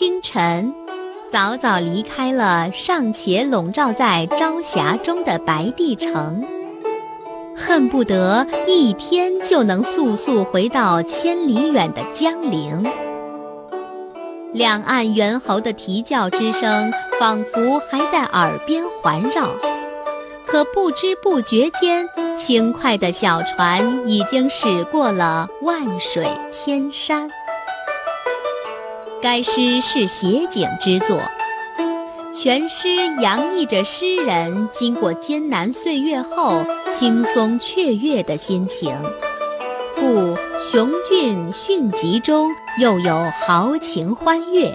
清晨，早早离开了尚且笼罩在朝霞中的白帝城，恨不得一天就能速速回到千里远的江陵。两岸猿猴的啼叫之声仿佛还在耳边环绕，可不知不觉间，轻快的小船已经驶过了万水千山。该诗是写景之作，全诗洋溢着诗人经过艰难岁月后轻松雀跃的心情，故雄峻迅疾中又有豪情欢悦，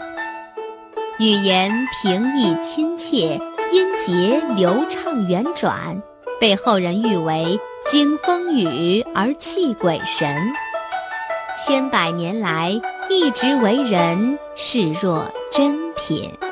语言平易亲切，音节流畅圆转，被后人誉为“经风雨而泣鬼神”。千百年来。一直为人视若珍品。